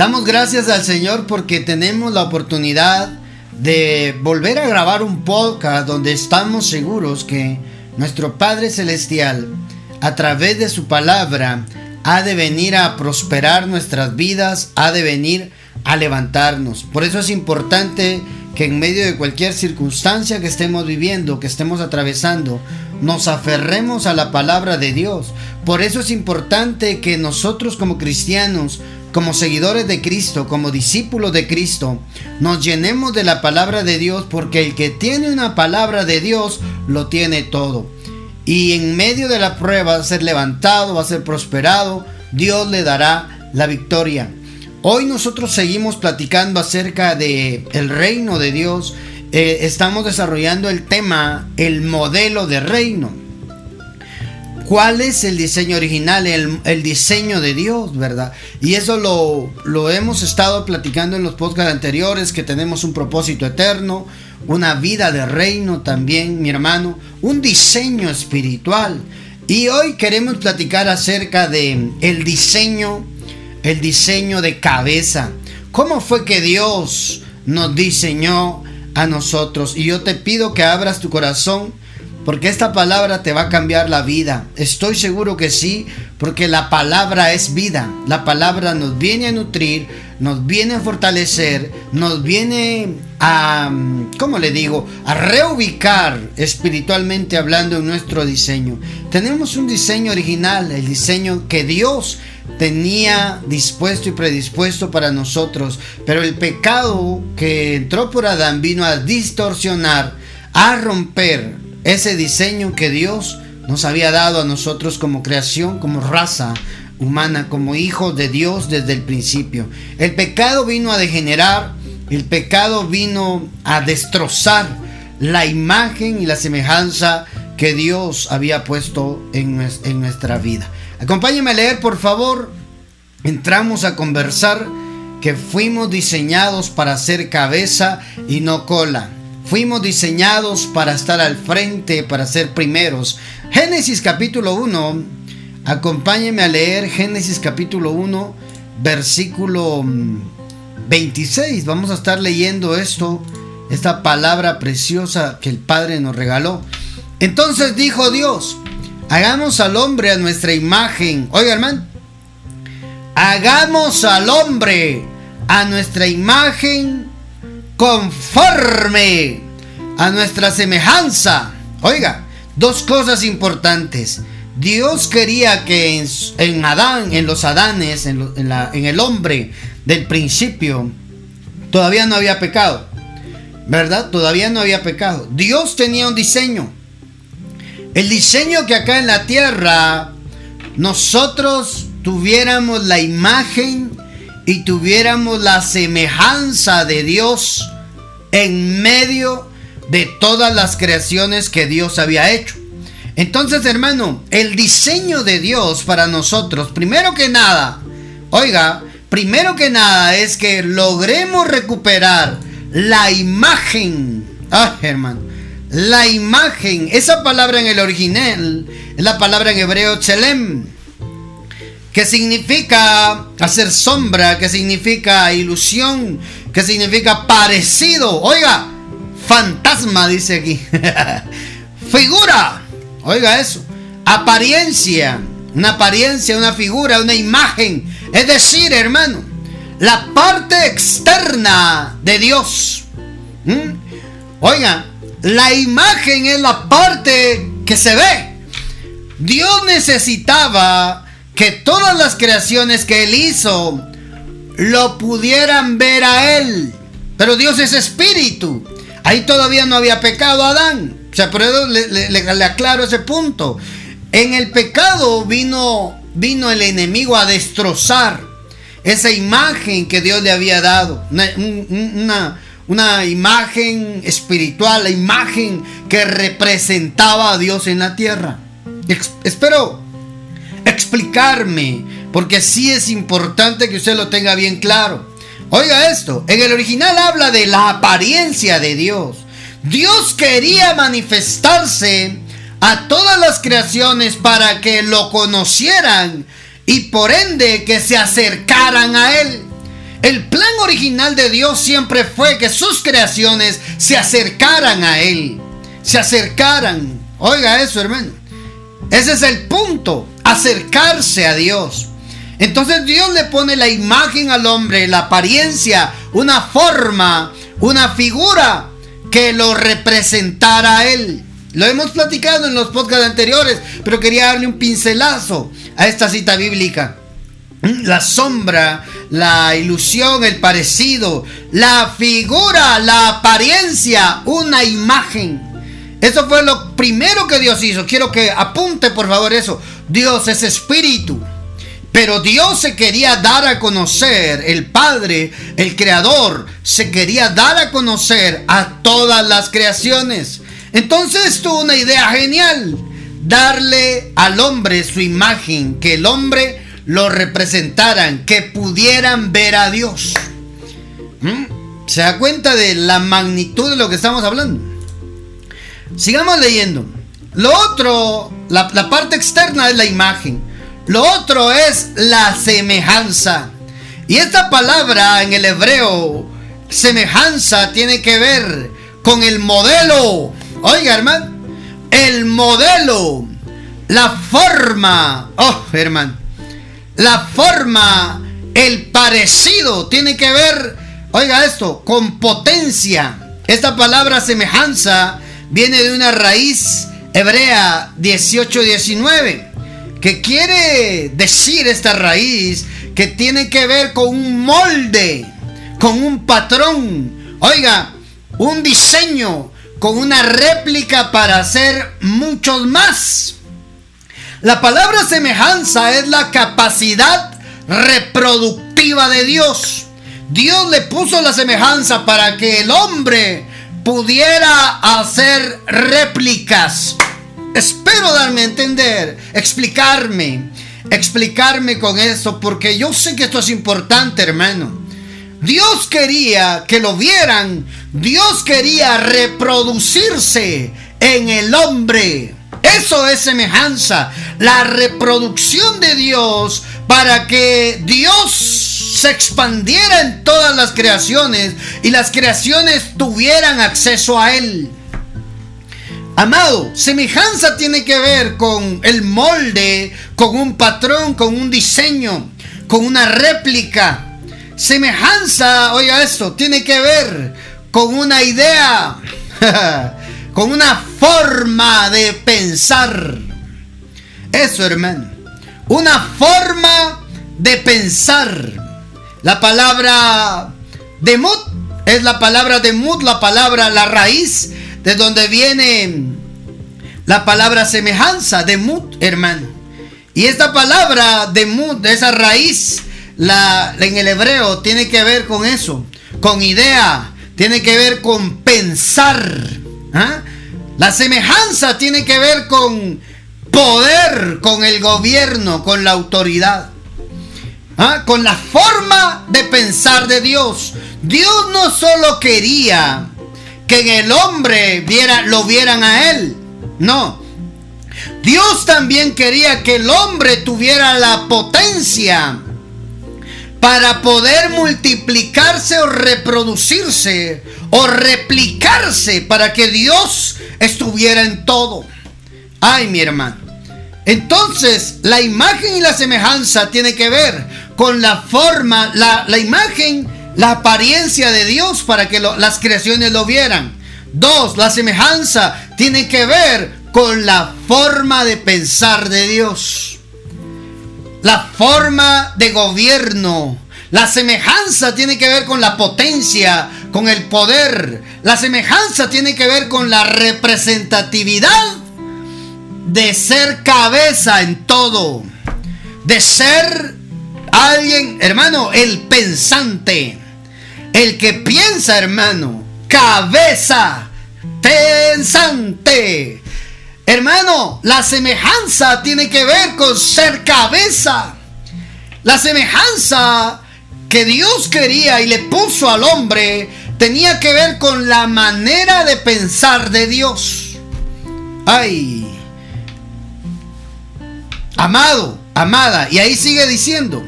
Damos gracias al Señor porque tenemos la oportunidad de volver a grabar un podcast donde estamos seguros que nuestro Padre Celestial, a través de su palabra, ha de venir a prosperar nuestras vidas, ha de venir a levantarnos. Por eso es importante que en medio de cualquier circunstancia que estemos viviendo, que estemos atravesando, nos aferremos a la palabra de Dios. Por eso es importante que nosotros como cristianos, como seguidores de Cristo, como discípulos de Cristo, nos llenemos de la palabra de Dios, porque el que tiene una palabra de Dios lo tiene todo. Y en medio de la prueba va a ser levantado, va a ser prosperado, Dios le dará la victoria. Hoy nosotros seguimos platicando acerca de el reino de Dios. Eh, estamos desarrollando el tema, el modelo de reino. ¿Cuál es el diseño original, el, diseño de Dios, verdad? Y eso lo, lo hemos estado platicando en los podcasts anteriores, que tenemos un propósito eterno, una vida de reino también, mi hermano, un diseño espiritual. Y hoy queremos platicar acerca de el diseño el diseño de cabeza. ¿Cómo fue que Dios nos diseñó a nosotros? Y yo te pido que abras tu corazón porque esta palabra te va a cambiar la vida. Estoy seguro que sí, porque la palabra es vida. La palabra nos viene a nutrir, nos viene a fortalecer, nos viene a, ¿cómo le digo? A reubicar espiritualmente hablando en nuestro diseño. Tenemos un diseño original, el diseño que Dios tenía dispuesto y predispuesto para nosotros, pero el pecado que entró por Adán vino a distorsionar, a romper ese diseño que Dios nos había dado a nosotros como creación, como raza humana, como hijos de Dios desde el principio. El pecado vino a degenerar, el pecado vino a destrozar la imagen y la semejanza que Dios había puesto en, en nuestra vida. Acompáñenme a leer, por favor. Entramos a conversar que fuimos diseñados para ser cabeza y no cola. Fuimos diseñados para estar al frente, para ser primeros. Génesis capítulo 1. Acompáñenme a leer Génesis capítulo 1, versículo 26. Mm, Vamos a estar leyendo esto, esta palabra preciosa que el Padre nos regaló. Entonces dijo Dios, Hagamos al hombre a nuestra imagen. Oiga, hermano. Hagamos al hombre a nuestra imagen conforme a nuestra semejanza. Oiga, dos cosas importantes. Dios quería que en, Adán, en los Adanes, en, en el hombre del principio, todavía no había pecado. ¿Verdad? Todavía no había pecado. Dios tenía un diseño. El diseño que acá en la tierra nosotros tuviéramos la imagen y tuviéramos la semejanza de Dios en medio de todas las creaciones que Dios había hecho. Entonces, hermano, el diseño de Dios para nosotros, primero que nada, oiga, primero que nada es que logremos recuperar la imagen, ah, hermano, la imagen, esa palabra en el original es la palabra en hebreo chelem, que significa hacer sombra, que significa ilusión, que significa parecido. Oiga, fantasma dice aquí. Figura, oiga eso. Apariencia, una apariencia, una figura, una imagen. Es decir, hermano, la parte externa de Dios. ¿Mm? Oiga, la imagen es la parte que se ve. Dios necesitaba que todas las creaciones que Él hizo lo pudieran ver a Él. Pero Dios es espíritu. Ahí todavía no había pecado Adán. O sea, por eso le, aclaro ese punto. En el pecado vino, vino el enemigo a destrozar esa imagen que Dios le había dado. una imagen espiritual, la imagen que representaba a Dios en la tierra. espero explicarme, porque sí es importante que usted lo tenga bien claro. Oiga esto, en el original habla de la apariencia de Dios. Dios quería manifestarse a todas las creaciones para que lo conocieran y por ende que se acercaran a Él. El plan original de Dios siempre fue que sus creaciones se acercaran a Él. Se acercaran. Oiga eso, hermano. Ese es el punto. Acercarse a Dios. Entonces Dios le pone la imagen al hombre, la apariencia, una forma, una figura que lo representara a Él. Lo hemos platicado en los podcasts anteriores, pero quería darle un pincelazo a esta cita bíblica. La sombra, la ilusión, el parecido, la figura, la apariencia, una imagen. Eso fue lo primero que Dios hizo. Quiero que apunte por favor eso. Dios es espíritu. Pero Dios se quería dar a conocer, el Padre, el Creador, se quería dar a conocer a todas las creaciones. Entonces tuvo una idea genial, darle al hombre su imagen, que el hombre lo representaran, que pudieran ver a Dios. ¿Mm? ¿Se da cuenta de la magnitud de lo que estamos hablando? Sigamos leyendo. Lo otro, la, la parte externa es la imagen. Lo otro es la semejanza. Y esta palabra en el hebreo, semejanza, tiene que ver con el modelo. Oiga, hermano, el modelo, la forma. Oh, hermano la forma, el parecido, tiene que ver, oiga esto, con potencia. Esta palabra semejanza viene de una raíz hebrea 18-19, que quiere decir esta raíz que tiene que ver con un molde, con un patrón, oiga, un diseño, con una réplica para hacer muchos más. La palabra semejanza es la capacidad reproductiva de Dios. Dios le puso la semejanza para que el hombre pudiera hacer réplicas. Espero darme a entender, explicarme, explicarme con esto, porque yo sé que esto es importante, hermano. Dios quería que lo vieran, Dios quería reproducirse en el hombre. Eso es semejanza. La reproducción de Dios para que Dios se expandiera en todas las creaciones y las creaciones tuvieran acceso a Él. Amado, semejanza tiene que ver con el molde, con un patrón, con un diseño, con una réplica. Semejanza, oiga esto, tiene que ver con una idea. con una forma de pensar. Eso, hermano. Una forma de pensar. La palabra de mut es la palabra de mut, la palabra, la raíz de donde viene la palabra semejanza de mut, hermano. Y esta palabra de mut, esa raíz, la, en el hebreo, tiene que ver con eso, con idea, tiene que ver con pensar. ¿Ah? La semejanza tiene que ver con poder, con el gobierno, con la autoridad. ¿Ah? Con la forma de pensar de Dios. Dios no solo quería que en el hombre viera, lo vieran a él. No. Dios también quería que el hombre tuviera la potencia para poder multiplicarse o reproducirse o replicarse para que Dios estuviera en todo. Ay, mi hermano. Entonces, la imagen y la semejanza tiene que ver con la forma, la, imagen, la apariencia de Dios para que las creaciones lo vieran. Dos, la semejanza tiene que ver con la forma de pensar de Dios. La forma de gobierno. La semejanza tiene que ver con la potencia, con el poder. La semejanza tiene que ver con la representatividad de ser cabeza en todo. De ser alguien, hermano, el pensante. El que piensa, hermano. Cabeza. Pensante. Hermano, la semejanza tiene que ver con ser cabeza. La semejanza que Dios quería y le puso al hombre tenía que ver con la manera de pensar de Dios. Ay, amado, amada, y ahí sigue diciendo,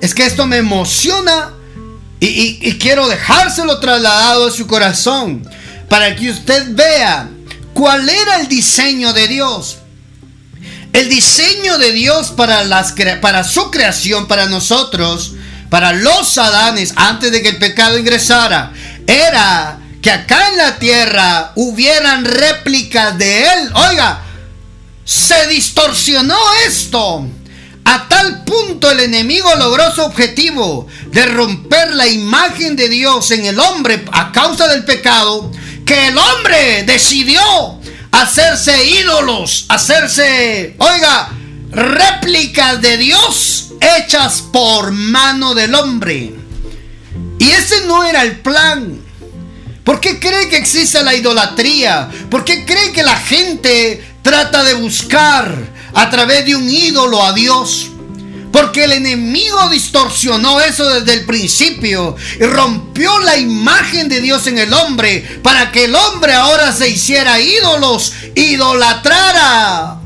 es que esto me emociona y, quiero dejárselo trasladado a su corazón para que usted vea cuál era el diseño de Dios. El diseño de Dios para, las, para su creación, para nosotros, para los Adanes, antes de que el pecado ingresara, era que acá en la tierra hubieran réplicas de Él. Oiga, se distorsionó esto. A tal punto el enemigo logró su objetivo de romper la imagen de Dios en el hombre a causa del pecado, que el hombre decidió hacerse ídolos, hacerse, oiga, réplicas de Dios hechas por mano del hombre. Y ese no era el plan. ¿Por qué cree que existe la idolatría? ¿Por qué cree que la gente trata de buscar a través de un ídolo a Dios? Porque el enemigo distorsionó eso desde el principio y rompió la imagen de Dios en el hombre para que el hombre ahora se hiciera ídolos, idolatrara.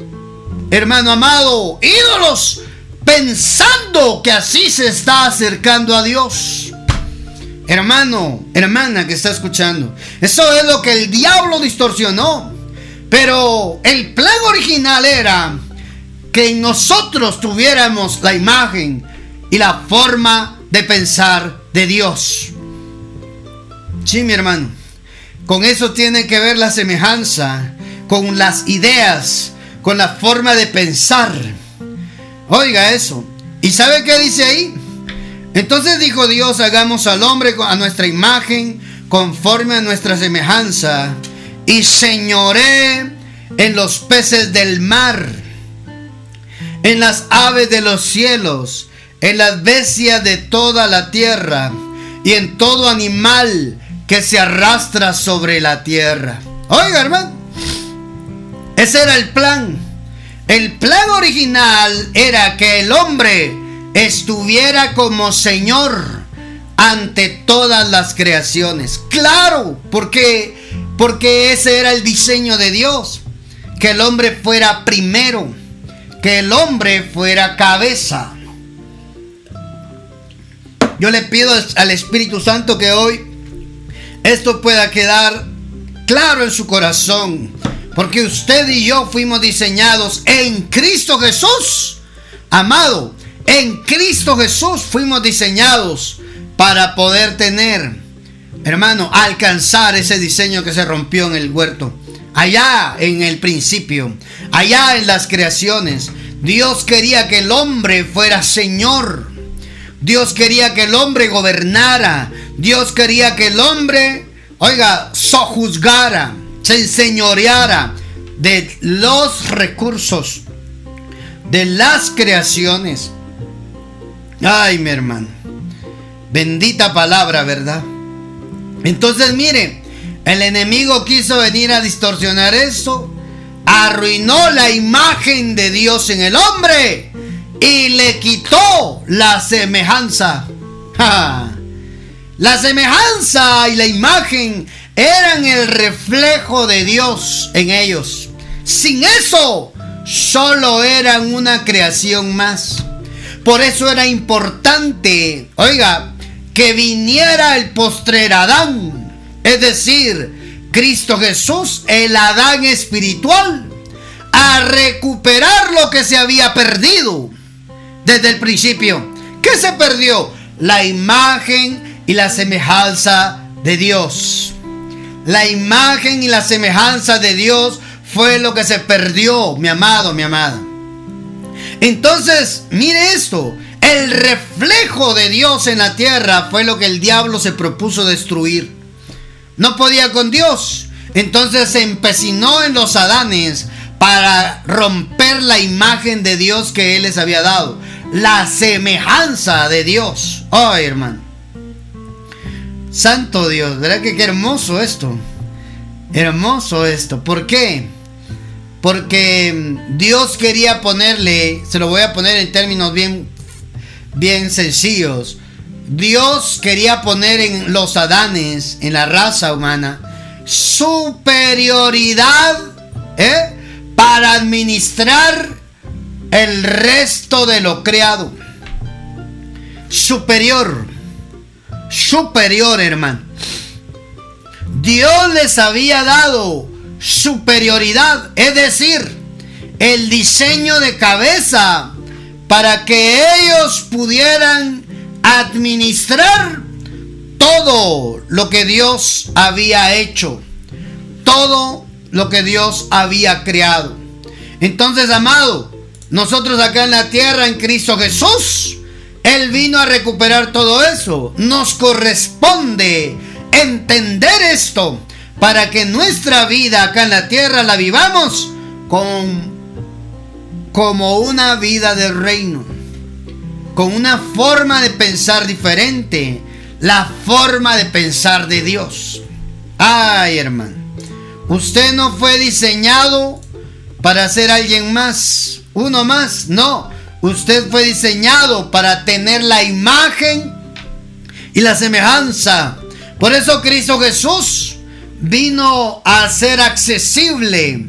Hermano amado, ídolos pensando que así se está acercando a Dios. Hermano, hermana que está escuchando, eso es lo que el diablo distorsionó. Pero el plan original era que nosotros tuviéramos la imagen y la forma de pensar de Dios. Sí, mi hermano. Con eso tiene que ver la semejanza, con las ideas, con la forma de pensar. Oiga eso. ¿Y sabe qué dice ahí? Entonces dijo Dios, hagamos al hombre a nuestra imagen, conforme a nuestra semejanza, y señoré en los peces del mar, en las aves de los cielos, en las bestias de toda la tierra, y en todo animal que se arrastra sobre la tierra. Oiga, hermano, ese era el plan. El plan original era que el hombre estuviera como Señor ante todas las creaciones. Claro, porque porque ese era el diseño de Dios, que el hombre fuera primero, que el hombre fuera cabeza. Yo le pido al Espíritu Santo que hoy esto pueda quedar claro en su corazón, porque usted y yo fuimos diseñados en Cristo Jesús, amado, en Cristo Jesús fuimos diseñados para poder tener, hermano, alcanzar ese diseño que se rompió en el huerto. Allá en el principio, allá en las creaciones, Dios quería que el hombre fuera Señor. Dios quería que el hombre gobernara. Dios quería que el hombre, oiga, sojuzgara, se enseñoreara de los recursos, de las creaciones. Ay, mi hermano. Bendita palabra, ¿verdad? Entonces, mire, el enemigo quiso venir a distorsionar eso. Arruinó la imagen de Dios en el hombre. Y le quitó la semejanza. La semejanza y la imagen eran el reflejo de Dios en ellos. Sin eso, solo eran una creación más. Por eso era importante, oiga, que viniera el postrer Adán, es decir, Cristo Jesús, el Adán espiritual, a recuperar lo que se había perdido desde el principio. ¿Qué se perdió? La imagen y la semejanza de Dios. La imagen y la semejanza de Dios fue lo que se perdió, mi amado, mi amada. Entonces, mire esto. El reflejo de Dios en la tierra fue lo que el diablo se propuso destruir. No podía con Dios. Entonces se empecinó en los Adanes para romper la imagen de Dios que Él les había dado. La semejanza de Dios. Oh, hermano. Santo Dios, ¿verdad que qué hermoso esto? Hermoso esto. ¿Por qué? Porque Dios quería ponerle, se lo voy a poner en términos bien, bien sencillos. Dios quería poner en los Adanes, en la raza humana, superioridad ¿eh? para administrar el resto de lo creado. Superior. Superior, hermano. Dios les había dado superioridad, es decir, el diseño de cabeza para que ellos pudieran administrar todo lo que Dios había hecho, todo lo que Dios había creado. Entonces, amado, nosotros acá en la tierra, en Cristo Jesús, Él vino a recuperar todo eso. Nos corresponde entender esto para que nuestra vida acá en la tierra la vivamos con, como una vida del reino, con una forma de pensar diferente, la forma de pensar de Dios. Ay, hermano, usted no fue diseñado para ser alguien más, uno más, no. Usted fue diseñado para tener la imagen y la semejanza. Por eso Cristo Jesús vino a hacer accesible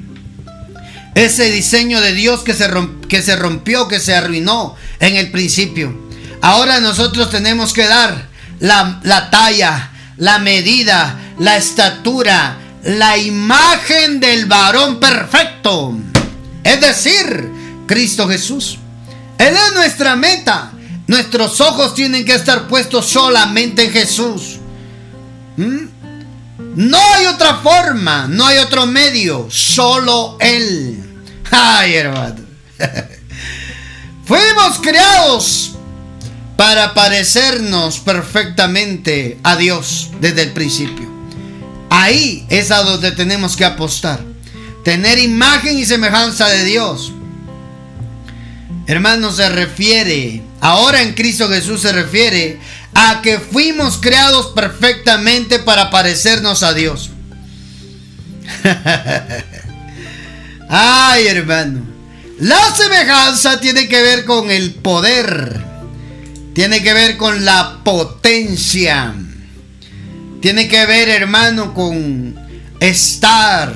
ese diseño de Dios que se, que se rompió, que se arruinó en el principio. Ahora nosotros tenemos que dar la, la talla, la medida, la estatura, la imagen del varón perfecto. Es decir, Cristo Jesús. Él es nuestra meta. Nuestros ojos tienen que estar puestos solamente en Jesús. ¿Mm? No hay otra forma, no hay otro medio, solo Él. Ay, hermano. Fuimos creados para parecernos perfectamente a Dios desde el principio. Ahí es a donde tenemos que apostar. Tener imagen y semejanza de Dios. Hermano, se refiere, ahora en Cristo Jesús se refiere a que fuimos creados perfectamente para parecernos a Dios. Ay, hermano. La semejanza tiene que ver con el poder. Tiene que ver con la potencia. Tiene que ver, hermano, con estar,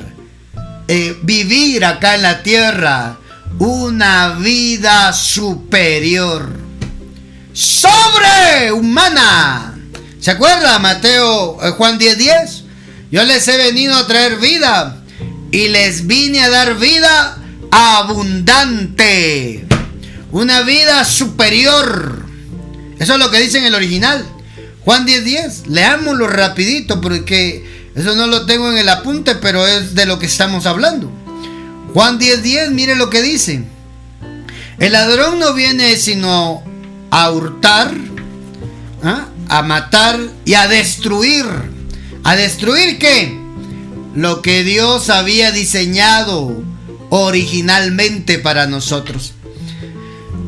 eh, vivir acá en la tierra una vida superior sobrehumana. ¿Se acuerda Mateo eh, Juan 10:10? 10? Yo les he venido a traer vida y les vine a dar vida abundante. Una vida superior. Eso es lo que dice en el original. Juan 10:10. 10. Leámoslo rapidito porque eso no lo tengo en el apunte, pero es de lo que estamos hablando. Juan 10:10, 10, mire lo que dice. El ladrón no viene sino a hurtar, ¿ah? a matar y a destruir. ¿A destruir qué? Lo que Dios había diseñado originalmente para nosotros.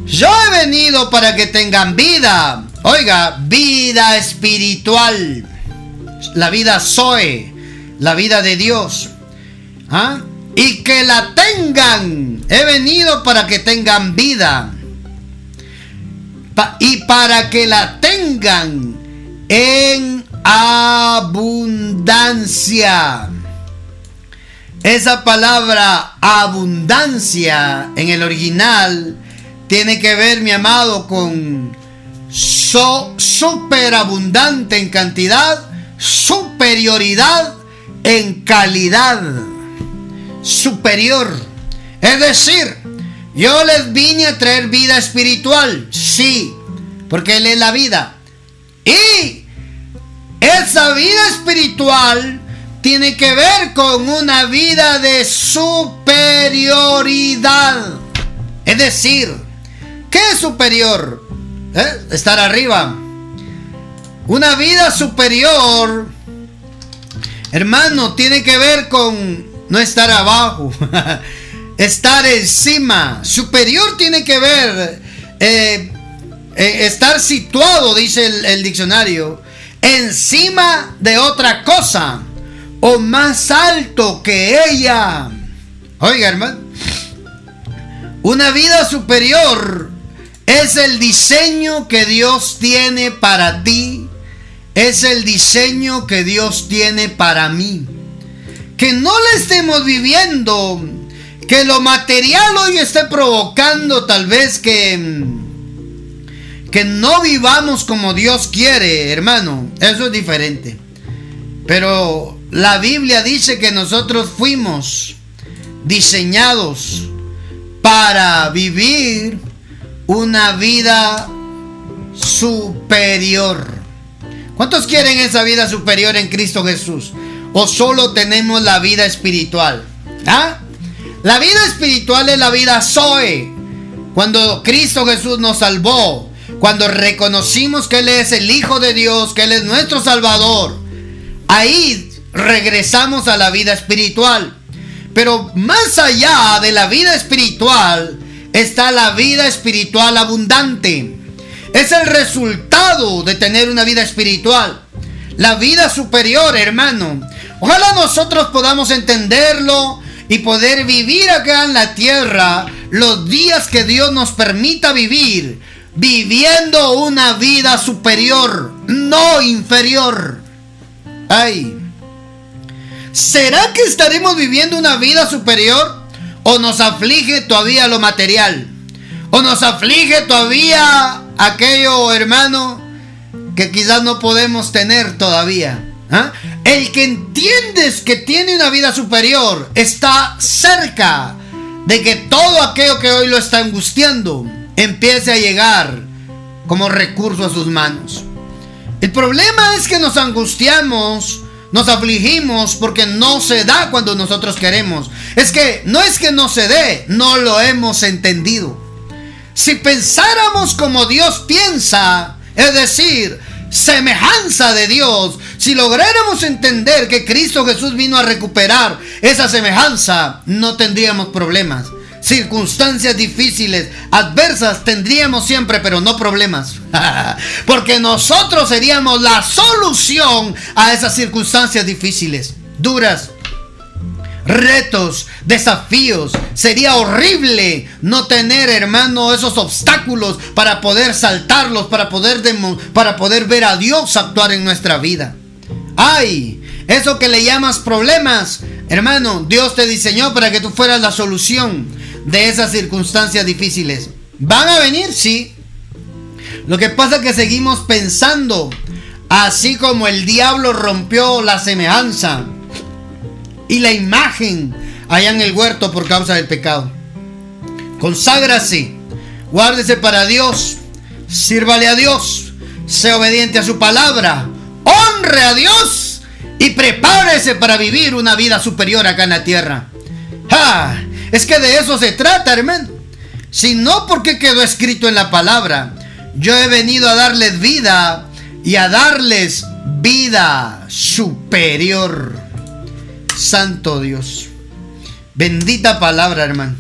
Yo he venido para que tengan vida. Oiga, vida espiritual. La vida Zoe. La vida de Dios. ¿Ah? Y que la tengan. He venido para que tengan vida y para que la tengan en abundancia. Esa palabra abundancia en el original tiene que ver, mi amado, con so, superabundante en cantidad, superioridad en calidad, superior. Es decir, yo les vine a traer vida espiritual, sí, porque Él es la vida. Y esa vida espiritual tiene que ver con una vida de superioridad. Es decir, ¿qué es superior? ¿Eh? Estar arriba. Una vida superior, hermano, tiene que ver con no estar abajo. estar encima. Superior tiene que ver eh, eh, estar situado, dice el, diccionario, encima de otra cosa o más alto que ella. Oiga, hermano, una vida superior es el diseño que Dios tiene para ti. Es el diseño que Dios tiene para mí. Que no le estemos viviendo que lo material hoy esté provocando tal vez que, que no vivamos como Dios quiere, hermano, eso es diferente. Pero la Biblia dice que nosotros fuimos diseñados para vivir una vida superior. ¿Cuántos quieren esa vida superior en Cristo Jesús? ¿O solo tenemos la vida espiritual? ¿Ah? La vida espiritual es la vida Zoe. Cuando Cristo Jesús nos salvó, cuando reconocimos que Él es el Hijo de Dios, que Él es nuestro Salvador, ahí regresamos a la vida espiritual. Pero más allá de la vida espiritual está la vida espiritual abundante. Es el resultado de tener una vida espiritual. La vida superior, hermano. Ojalá nosotros podamos entenderlo y poder vivir acá en la tierra los días que Dios nos permita vivir, viviendo una vida superior, no inferior. Ay. ¿Será que estaremos viviendo una vida superior o nos aflige todavía lo material? ¿O nos aflige todavía aquello, hermano, que quizás no podemos tener todavía. ¿Ah? El que entiendes que tiene una vida superior está cerca de que todo aquello que hoy lo está angustiando empiece a llegar como recurso a sus manos. El problema es que nos angustiamos, nos afligimos porque no se da cuando nosotros queremos. Es que no es que no se dé, no lo hemos entendido. Si pensáramos como Dios piensa, es decir, semejanza de Dios, si lográramos entender que Cristo Jesús vino a recuperar esa semejanza, no tendríamos problemas. Circunstancias difíciles, adversas, tendríamos siempre, pero no problemas. Porque nosotros seríamos la solución a esas circunstancias difíciles, duras, retos, desafíos. Sería horrible no tener, hermano, esos obstáculos para poder saltarlos, para poder, para poder ver a Dios actuar en nuestra vida. Ay, eso que le llamas problemas, hermano, Dios te diseñó para que tú fueras la solución de esas circunstancias difíciles. ¿Van a venir? Sí. Lo que pasa es que seguimos pensando, así como el diablo rompió la semejanza y la imagen allá en el huerto por causa del pecado. Conságrase, guárdese para Dios, sírvale a Dios, sea obediente a su palabra, honre a Dios y prepárese para vivir una vida superior acá en la tierra. ¡Ja! Es que de eso se trata, hermano. Si no porque quedó escrito en la palabra, yo he venido a darles vida y a darles vida superior. Santo Dios. Bendita palabra, hermano.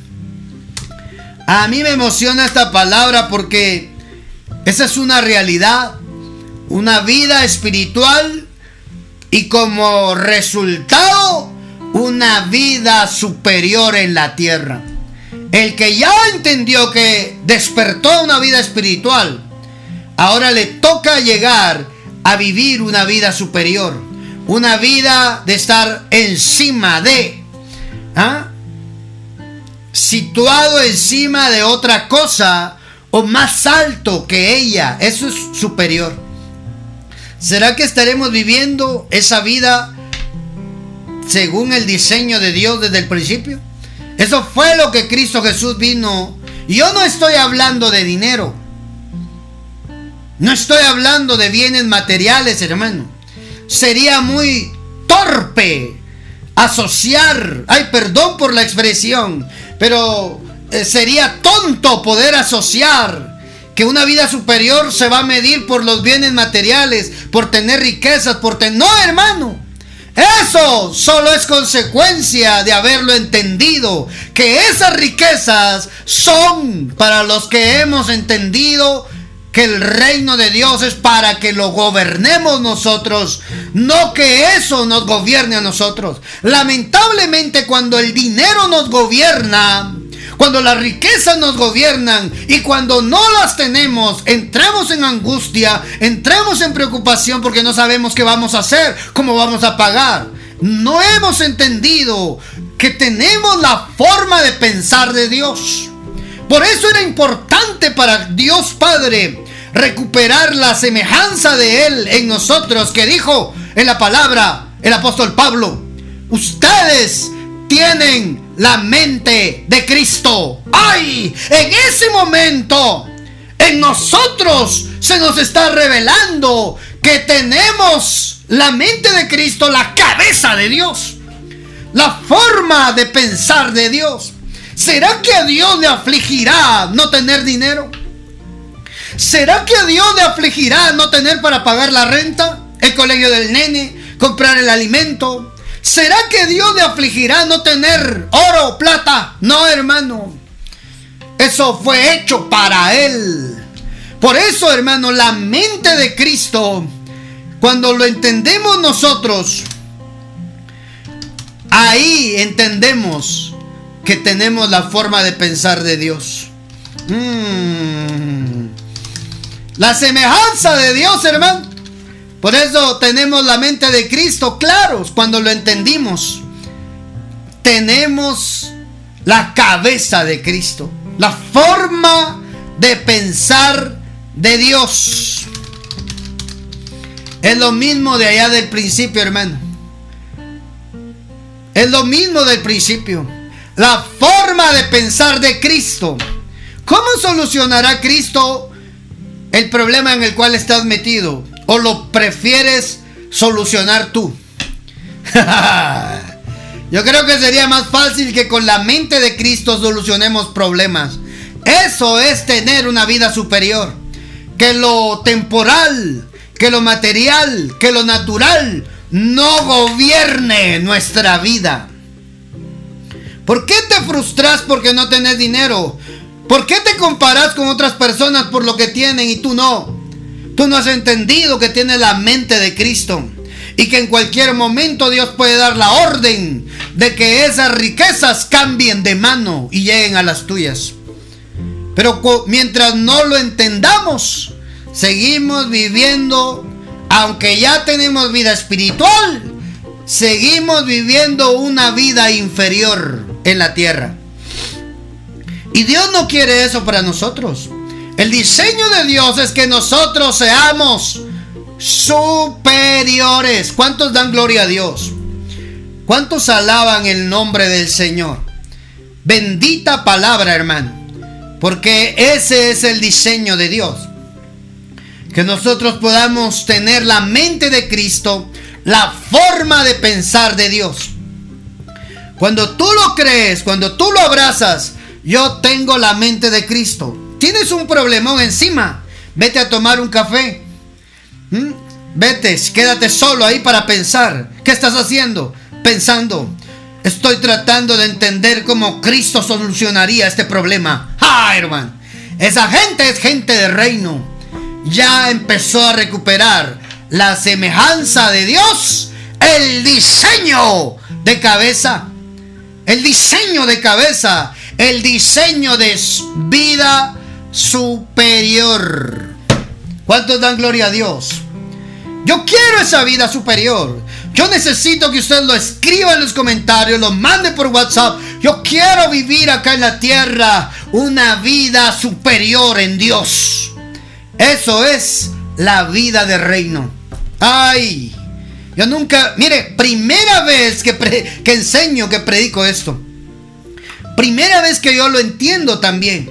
A mí me emociona esta palabra porque esa es una realidad, una vida espiritual y como resultado una vida superior en la tierra. El que ya entendió que despertó una vida espiritual, ahora le toca llegar a vivir una vida superior una vida de estar encima de, ¿ah? situado encima de otra cosa o más alto que ella. Eso es superior. ¿Será que estaremos viviendo esa vida según el diseño de Dios desde el principio? Eso fue lo que Cristo Jesús vino. Yo no estoy hablando de dinero. No estoy hablando de bienes materiales, hermano sería muy torpe asociar, ay, perdón por la expresión, pero eh, sería tonto poder asociar que una vida superior se va a medir por los bienes materiales, por tener riquezas, por tener... No, hermano. Eso solo es consecuencia de haberlo entendido, que esas riquezas son para los que hemos entendido que el reino de Dios es para que lo gobernemos nosotros, no que eso nos gobierne a nosotros. Lamentablemente cuando el dinero nos gobierna, cuando las riquezas nos gobiernan y cuando no las tenemos, entramos en angustia, entramos en preocupación porque no sabemos qué vamos a hacer, cómo vamos a pagar. No hemos entendido que tenemos la forma de pensar de Dios. Por eso era importante para Dios Padre recuperar la semejanza de Él en nosotros, que dijo en la palabra el apóstol Pablo, ustedes tienen la mente de Cristo. ¡Ay! En ese momento, en nosotros se nos está revelando que tenemos la mente de Cristo, la cabeza de Dios, la forma de pensar de Dios. ¿Será que a Dios le afligirá no tener dinero? ¿Será que a Dios le afligirá no tener para pagar la renta, el colegio del nene, comprar el alimento? ¿Será que Dios le afligirá no tener oro, plata? No, hermano. Eso fue hecho para Él. Por eso, hermano, la mente de Cristo, cuando lo entendemos nosotros, ahí entendemos que tenemos la forma de pensar de Dios. Mm. La semejanza de Dios, hermano. Por eso tenemos la mente de Cristo claros cuando lo entendimos. Tenemos la cabeza de Cristo, la forma de pensar de Dios. Es lo mismo de allá del principio, hermano. Es lo mismo del principio la forma de pensar de Cristo. ¿Cómo solucionará Cristo el problema en el cual estás metido? ¿O lo prefieres solucionar tú? Yo creo que sería más fácil que con la mente de Cristo solucionemos problemas. Eso es tener una vida superior. Que lo temporal, que lo material, que lo natural no gobierne nuestra vida. ¿Por qué te frustras porque no tenés dinero? ¿Por qué te comparas con otras personas por lo que tienen y tú no? Tú no has entendido que tienes la mente de Cristo y que en cualquier momento Dios puede dar la orden de que esas riquezas cambien de mano y lleguen a las tuyas. Pero mientras no lo entendamos, seguimos viviendo, aunque ya tenemos vida espiritual, seguimos viviendo una vida inferior en la tierra. Y Dios no quiere eso para nosotros. El diseño de Dios es que nosotros seamos superiores. ¿Cuántos dan gloria a Dios? ¿Cuántos alaban el nombre del Señor? Bendita palabra, hermano. Porque ese es el diseño de Dios. Que nosotros podamos tener la mente de Cristo, la forma de pensar de Dios. Cuando tú lo crees, cuando tú lo abrazas, yo tengo la mente de Cristo. Tienes un problemón encima. Vete a tomar un café. ¿Mm? Vete, quédate solo ahí para pensar. ¿Qué estás haciendo? Pensando. Estoy tratando de entender cómo Cristo solucionaría este problema. ¡Ah, hermano! Esa gente es gente de reino. Ya empezó a recuperar la semejanza de Dios, el diseño de cabeza el diseño de cabeza, el diseño de vida superior. ¿Cuántos dan gloria a Dios? Yo quiero esa vida superior. Yo necesito que usted lo escriba en los comentarios, lo mande por WhatsApp. Yo quiero vivir acá en la tierra una vida superior en Dios. Eso es la vida de reino. Ay, yo nunca, mire, primera vez que, que enseño, que predico esto. Primera vez que yo lo entiendo también.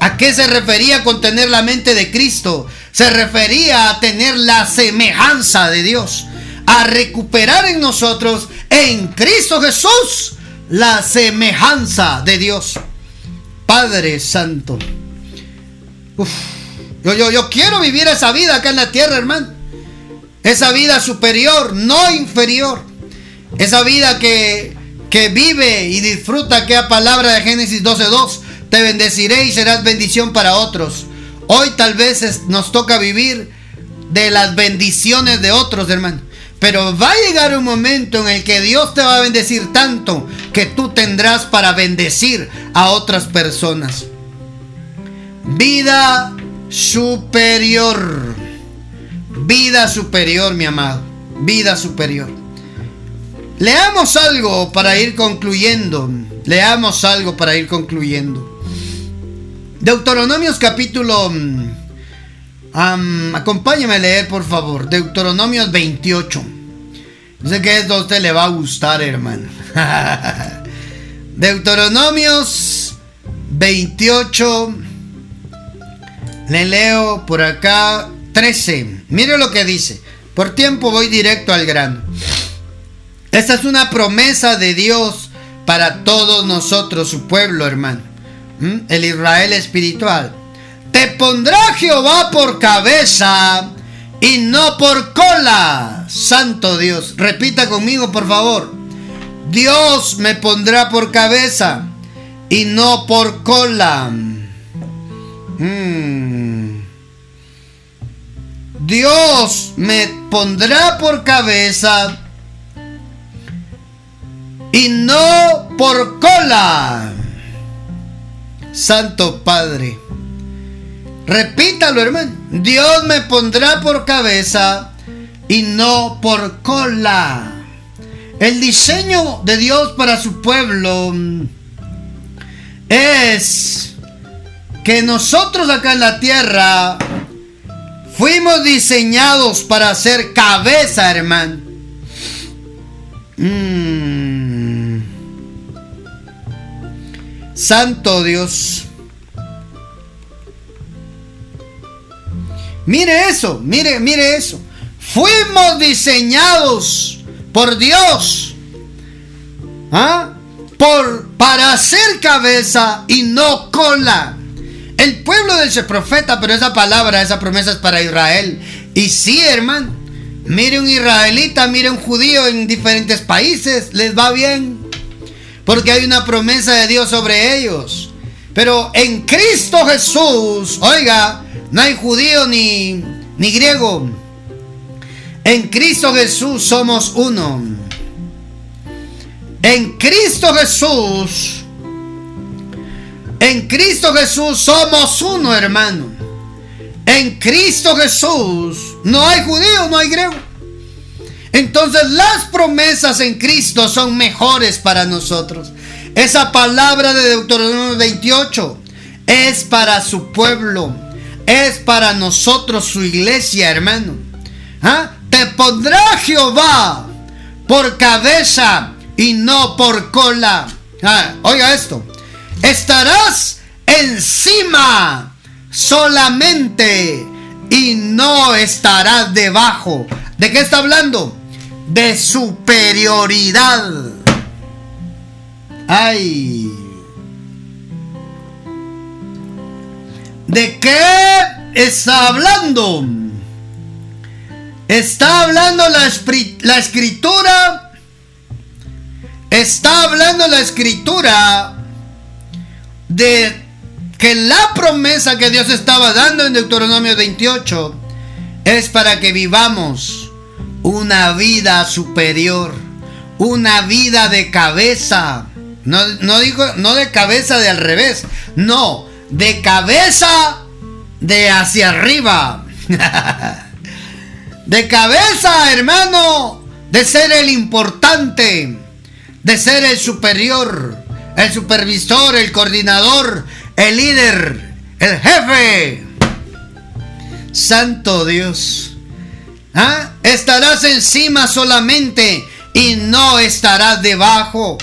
¿A qué se refería con tener la mente de Cristo? Se refería a tener la semejanza de Dios. A recuperar en nosotros, en Cristo Jesús, la semejanza de Dios. Padre Santo. yo, yo, yo quiero vivir esa vida acá en la tierra, hermano. Esa vida superior, no inferior. Esa vida que, que vive y disfruta aquella palabra de Génesis 12.2. Te bendeciré y serás bendición para otros. Hoy tal vez nos toca vivir de las bendiciones de otros, hermano. Pero va a llegar un momento en el que Dios te va a bendecir tanto que tú tendrás para bendecir a otras personas. Vida superior. Vida superior, mi amado. Vida superior. Leamos algo para ir concluyendo. Leamos algo para ir concluyendo. Deuteronomios capítulo acompáñame a leer, por favor, Deuteronomios 28. sé que esto a usted le va a gustar, hermano. Deuteronomios 28. Le leo por acá 13. Mire lo que dice. Por tiempo voy directo al grano. Esta es una promesa de Dios para todos nosotros, su pueblo, hermano. ¿Mm? El Israel espiritual. Te pondrá Jehová por cabeza y no por cola. Santo Dios. Repita conmigo, por favor. Dios me pondrá por cabeza y no por cola. Mm. Dios me pondrá por cabeza y no por cola. Santo Padre. Repítalo, hermano. Dios me pondrá por cabeza y no por cola. El diseño de Dios para su pueblo es que nosotros acá en la tierra fuimos diseñados para ser cabeza, hermano. Mm. Santo Dios. Mire eso, mire, mire eso. Fuimos diseñados por Dios. ¿Ah? Por, para ser cabeza y no cola. El pueblo de ese profeta, pero esa palabra, esa promesa es para Israel. Y sí, hermano. Mire un israelita, mire un judío en diferentes países, les va bien. Porque hay una promesa de Dios sobre ellos. Pero en Cristo Jesús, oiga, no hay judío ni, ni griego. En Cristo Jesús somos uno. En Cristo Jesús, en Cristo Jesús somos uno, hermano. En Cristo Jesús no hay judío, no hay griego. Entonces las promesas en Cristo son mejores para nosotros. Esa palabra de Deuteronomio 28 es para su pueblo es para nosotros su iglesia, hermano. ¿Ah? Te pondrá Jehová por cabeza y no por cola. Ah, oiga esto. Estarás encima solamente y no estarás debajo. ¿De qué está hablando? De superioridad. Ay. ¿De qué está hablando? Está hablando la, la escritura. Está hablando la escritura de que la promesa que Dios estaba dando en Deuteronomio 28 es para que vivamos una vida superior, una vida de cabeza. No, no no de cabeza de al revés, no, de cabeza de hacia arriba. de cabeza, hermano, de ser el importante, de ser el superior, el supervisor, el coordinador, el líder, el jefe. Santo Dios. ¿Ah? Estarás encima solamente y no estarás debajo.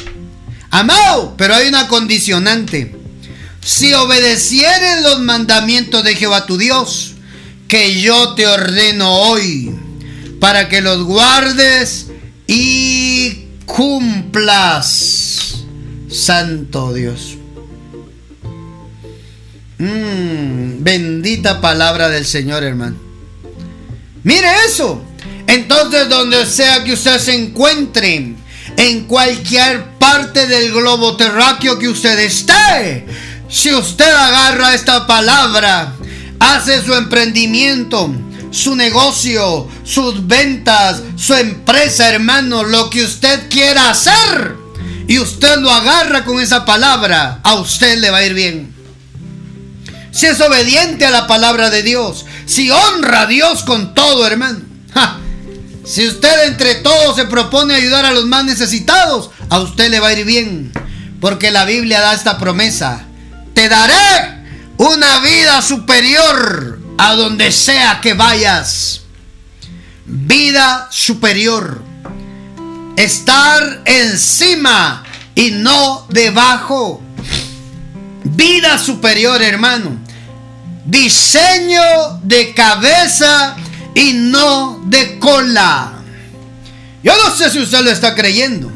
Amado, pero hay una condicionante si obedecieres los mandamientos de Jehová tu Dios, que yo te ordeno hoy, para que los guardes y cumplas, Santo Dios. Mm, bendita palabra del Señor, hermano. Mire eso. Entonces, donde sea que usted se encuentre, en cualquier parte del globo terráqueo que usted esté, si usted agarra esta palabra, hace su emprendimiento, su negocio, sus ventas, su empresa, hermano, lo que usted quiera hacer, y usted lo agarra con esa palabra, a usted le va a ir bien. Si es obediente a la palabra de Dios, si honra a Dios con todo, hermano. Si usted entre todos se propone ayudar a los más necesitados, a usted le va a ir bien. Porque la Biblia da esta promesa te daré una vida superior a donde sea que vayas. Vida superior. Estar encima y no debajo. Vida superior, hermano. Diseño de cabeza y no de cola. Yo no sé si usted lo está creyendo,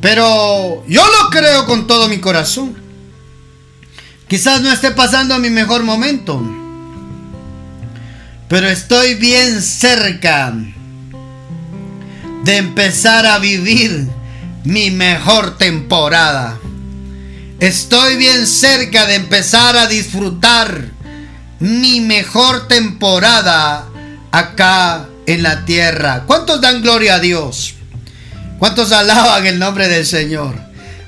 pero yo lo creo con todo mi corazón. Quizás no esté pasando mi mejor momento, pero estoy bien cerca de empezar a vivir mi mejor temporada. Estoy bien cerca de empezar a disfrutar mi mejor temporada acá en la tierra. ¿Cuántos dan gloria a Dios? ¿Cuántos alaban el nombre del Señor?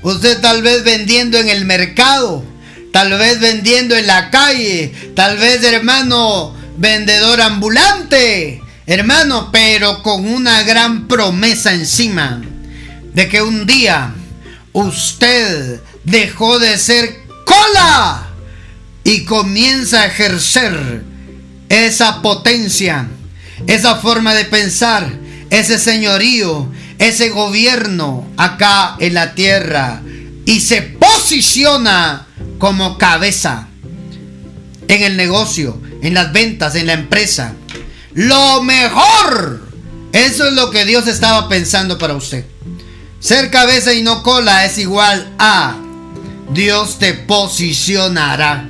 Usted tal vez vendiendo en el mercado, tal vez vendiendo en la calle, tal vez hermano vendedor ambulante, hermano, pero con una gran promesa encima de que un día usted dejó de ser cola y comienza a ejercer esa potencia, esa forma de pensar, ese señorío, ese gobierno acá en la tierra y se posiciona como cabeza en el negocio, en las ventas, en la empresa. Lo mejor. Eso es lo que Dios estaba pensando para usted. Ser cabeza y no cola es igual a Dios te posicionará.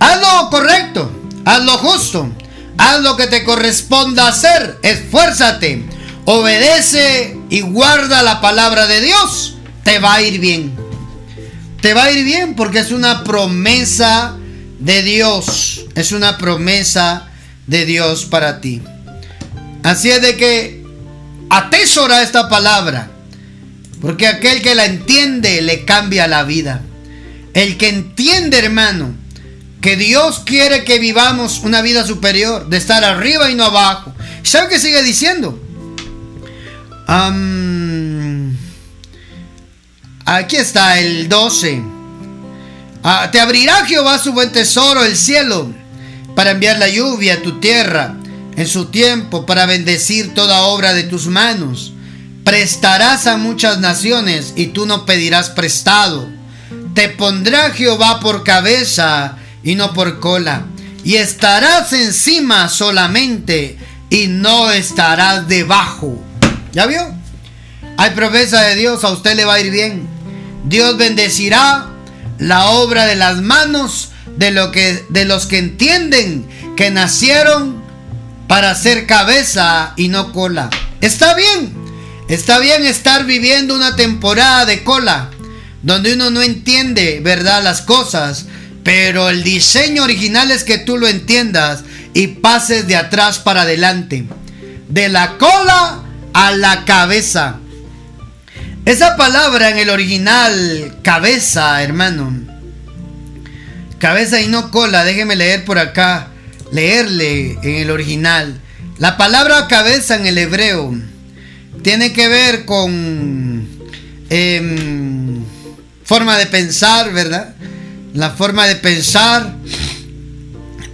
Haz lo correcto, haz lo justo, haz lo que te corresponda hacer, esfuérzate, obedece y guarda la palabra de Dios. Te va a ir bien. Te va a ir bien porque es una promesa de Dios. Es una promesa de Dios para ti. Así es de que atesora esta palabra. Porque aquel que la entiende le cambia la vida. El que entiende, hermano, que Dios quiere que vivamos una vida superior, de estar arriba y no abajo. ¿Sabe qué sigue diciendo? aquí está el 12. Ah, te abrirá Jehová su buen tesoro, el cielo, para enviar la lluvia a tu tierra en su tiempo, para bendecir toda obra de tus manos. Prestarás a muchas naciones y tú no pedirás prestado. Te pondrá Jehová por cabeza y no por cola. Y estarás encima solamente y no estarás debajo. ¿Ya vio? Hay promesa de Dios, a usted le va a ir bien. Dios bendecirá la obra de las manos de, lo que, de los que entienden que nacieron para ser cabeza y no cola. Está bien, está bien estar viviendo una temporada de cola, donde uno no entiende, ¿verdad?, las cosas, pero el diseño original es que tú lo entiendas y pases de atrás para adelante. De la cola a la cabeza. Esa palabra en el original, cabeza, hermano. Cabeza y no cola. Déjeme leer por acá. Leerle en el original. La palabra cabeza en el hebreo tiene que ver con em, forma de pensar, ¿verdad? La forma de pensar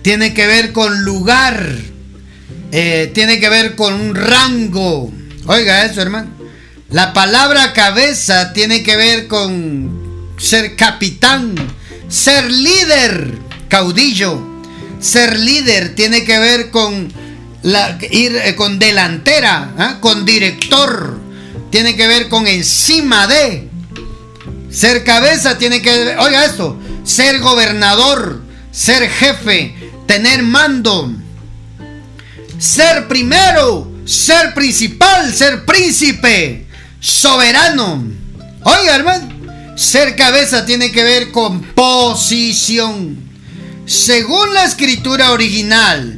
tiene que ver con lugar, eh, tiene que ver con un rango. Oiga eso, hermano. La palabra cabeza tiene que ver con ser capitán, ser líder, caudillo. Ser líder tiene que ver con ir eh, con delantera, ¿ah? con director. Tiene que ver con encima de. Ser cabeza tiene que ver, oiga esto, ser gobernador, ser jefe, tener mando, ser primero, ser principal, ser príncipe, soberano. Oiga, hermano, ser cabeza tiene que ver con posición. Según la escritura original,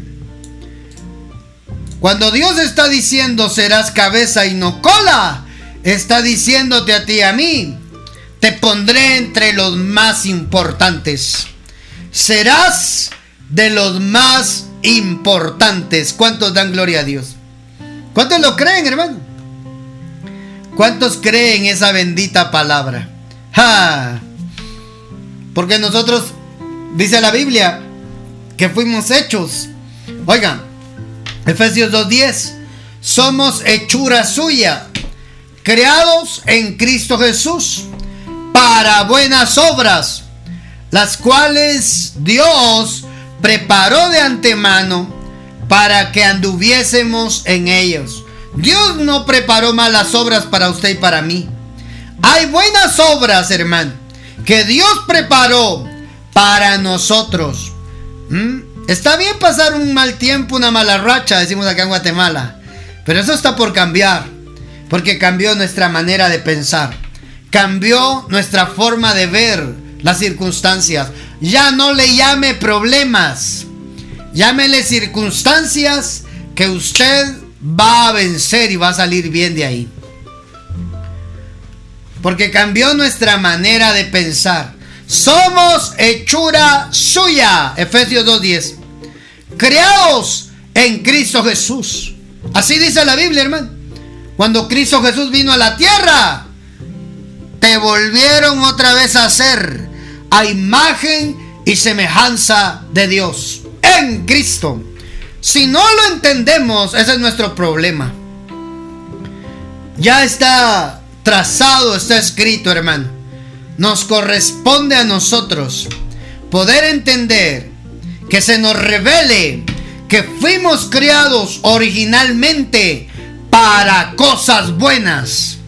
cuando Dios está diciendo serás cabeza y no cola, está diciéndote a ti y a mí, te pondré entre los más importantes. Serás de los más importantes. ¿Cuántos dan gloria a Dios? ¿Cuántos lo creen, hermano? ¿Cuántos creen esa bendita palabra? ¡Ja! Porque nosotros, dice la Biblia, que fuimos hechos. Oigan, Efesios 2.10, somos hechura suya, creados en Cristo Jesús para buenas obras, las cuales Dios preparó de antemano para que anduviésemos en ellos. Dios no preparó malas obras para usted y para mí. Hay buenas obras, hermano, que Dios preparó para nosotros. ¿Mm? Está bien pasar un mal tiempo, una mala racha, decimos acá en Guatemala. Pero eso está por cambiar. Porque cambió nuestra manera de pensar. Cambió nuestra forma de ver las circunstancias. Ya no le llame problemas. Llámele circunstancias que usted va a vencer y va a salir bien de ahí. Porque cambió nuestra manera de pensar. Somos hechura suya. Efesios 2.10. Creados en Cristo Jesús. Así dice la Biblia, hermano. Cuando Cristo Jesús vino a la tierra, te volvieron otra vez a ser a imagen y semejanza de Dios en Cristo. Si no lo entendemos, ese es nuestro problema. Ya está trazado, está escrito, hermano. Nos corresponde a nosotros poder entender que se nos revele que fuimos criados originalmente para cosas buenas.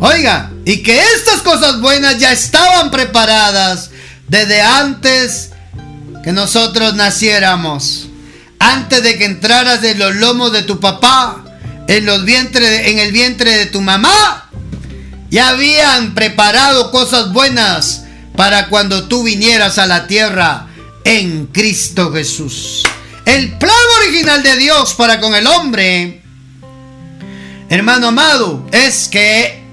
Oiga, y que estas cosas buenas ya estaban preparadas desde antes que nosotros naciéramos. Antes de que entraras en los lomos de tu papá, en, en el vientre de tu mamá, ya habían preparado cosas buenas para cuando tú vinieras a la tierra en Cristo Jesús. El plan original de Dios para con el hombre, hermano amado, es que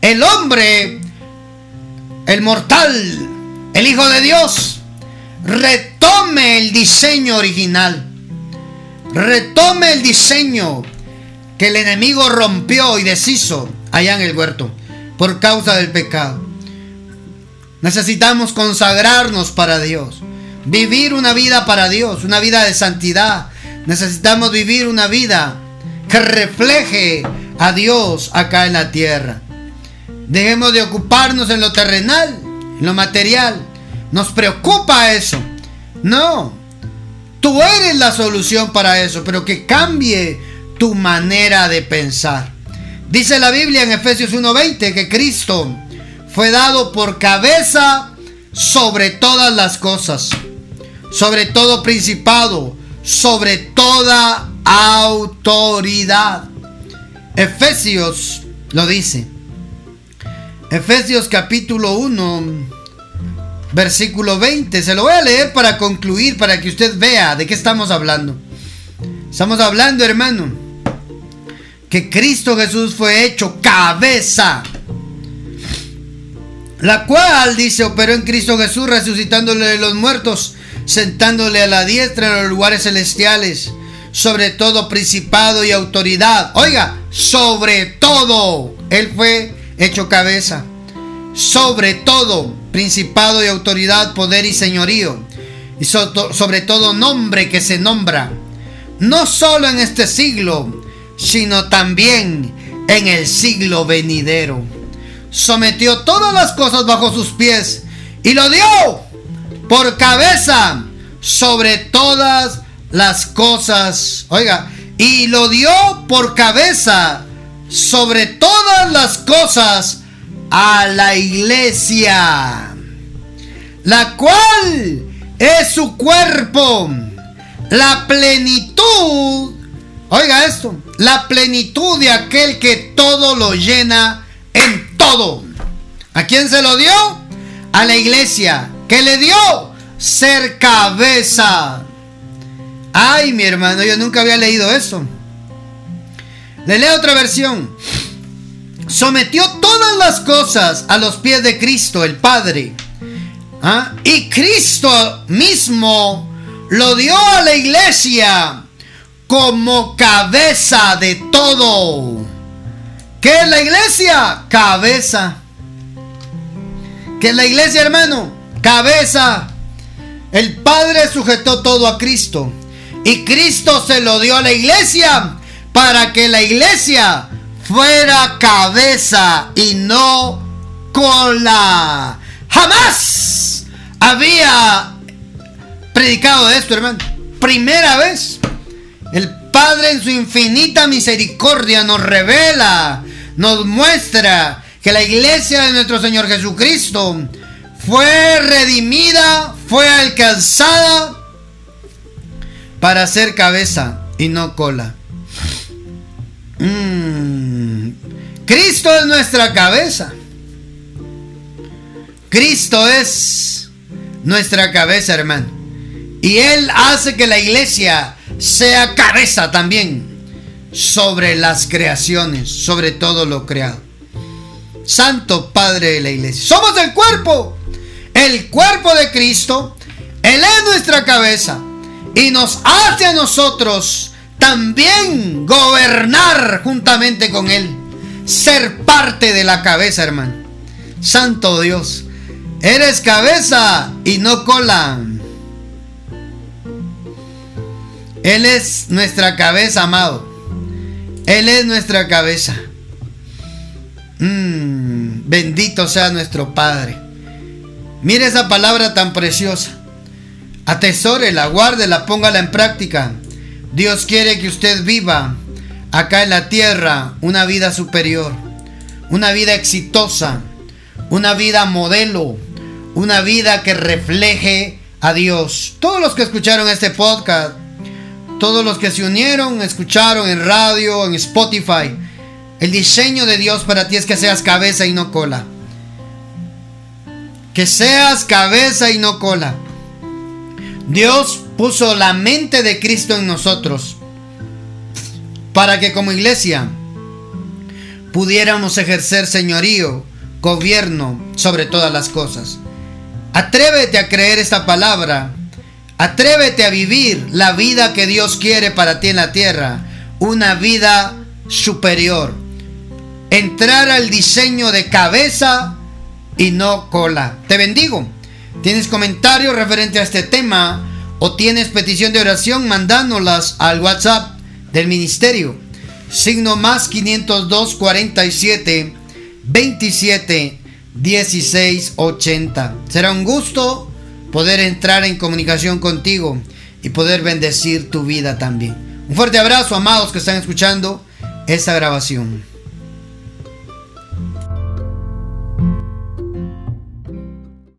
el hombre, el mortal, el Hijo de Dios, retome el diseño original. Retome el diseño que el enemigo rompió y deshizo allá en el huerto por causa del pecado. Necesitamos consagrarnos para Dios, vivir una vida para Dios, una vida de santidad. Necesitamos vivir una vida que refleje a Dios acá en la tierra. Dejemos de ocuparnos en lo terrenal, en lo material, nos preocupa eso. No. Tú eres la solución para eso, pero que cambie tu manera de pensar. Dice la Biblia en Efesios 1:20 que Cristo fue dado por cabeza sobre todas las cosas, sobre todo principado, sobre toda autoridad. Efesios lo dice. Efesios capítulo 1 versículo 20. Se lo voy a leer para concluir, para que usted vea de qué estamos hablando. Estamos hablando, hermano, que Cristo Jesús fue hecho cabeza. La cual, dice, operó en Cristo Jesús, resucitándole de los muertos, sentándole a la diestra en los lugares celestiales, sobre todo principado y autoridad. Oiga, sobre todo, Él fue hecho cabeza. Sobre todo principado y autoridad, poder y señorío, y sobre todo nombre que se nombra, no solo en este siglo, sino también en el siglo venidero. Sometió todas las cosas bajo sus pies y lo dio por cabeza sobre todas las cosas. Oiga, y lo dio por cabeza sobre todas las cosas a la iglesia, la cual es su cuerpo, la plenitud, oiga esto, la plenitud de aquel que todo lo llena en ¿A quién se lo dio? A la iglesia. ¿Qué le dio? Ser cabeza. Ay, mi hermano, yo nunca había leído eso. Le leo otra versión sometió todas las cosas a los pies de Cristo, el Padre. ¿Ah? Y Cristo mismo lo dio a la iglesia como cabeza de todo. ¿Qué es la iglesia? Cabeza. ¿Qué es la iglesia, hermano? Cabeza. el Padre sujetó todo a Cristo y Cristo se lo dio a la iglesia para que la iglesia fuera cabeza y no cola. Jamás había predicado esto, hermano. Primera vez. El Padre en su infinita misericordia nos revela, nos muestra que la iglesia de nuestro Señor Jesucristo fue redimida, fue alcanzada para ser cabeza y no cola. Mm. Cristo es nuestra cabeza. Cristo es nuestra cabeza, hermano. Y Él hace que la iglesia sea cabeza también sobre las creaciones, sobre todo lo creado. Santo Padre de la iglesia. Somos el cuerpo, el cuerpo de Cristo. Él es nuestra cabeza y nos hace a nosotros también gobernar juntamente con Él. Ser parte de la cabeza, hermano. Santo Dios. Eres cabeza y no cola. Él es nuestra cabeza, amado. Él es nuestra cabeza. Mm, bendito sea nuestro Padre. Mire esa palabra tan preciosa. Atesórela, guárdela, póngala en práctica. Dios quiere que usted viva acá en la tierra una vida superior, una vida exitosa, una vida modelo, una vida que refleje a Dios. Todos los que escucharon este podcast, todos los que se unieron, escucharon en radio, en Spotify, el diseño de Dios para ti es que seas cabeza y no cola. Que seas cabeza y no cola. Dios puso la mente de Cristo en nosotros para que como iglesia pudiéramos ejercer señorío, gobierno sobre todas las cosas. Atrévete a creer esta palabra. Atrévete a vivir la vida que Dios quiere para ti en la tierra. Una vida superior. Entrar al diseño de cabeza y no cola. Te bendigo. ¿Tienes comentarios referente a este tema o tienes petición de oración? Mandándolas al WhatsApp del ministerio. Signo más 502 47 27 16 80. Será un gusto poder entrar en comunicación contigo y poder bendecir tu vida también. Un fuerte abrazo, amados que están escuchando esta grabación.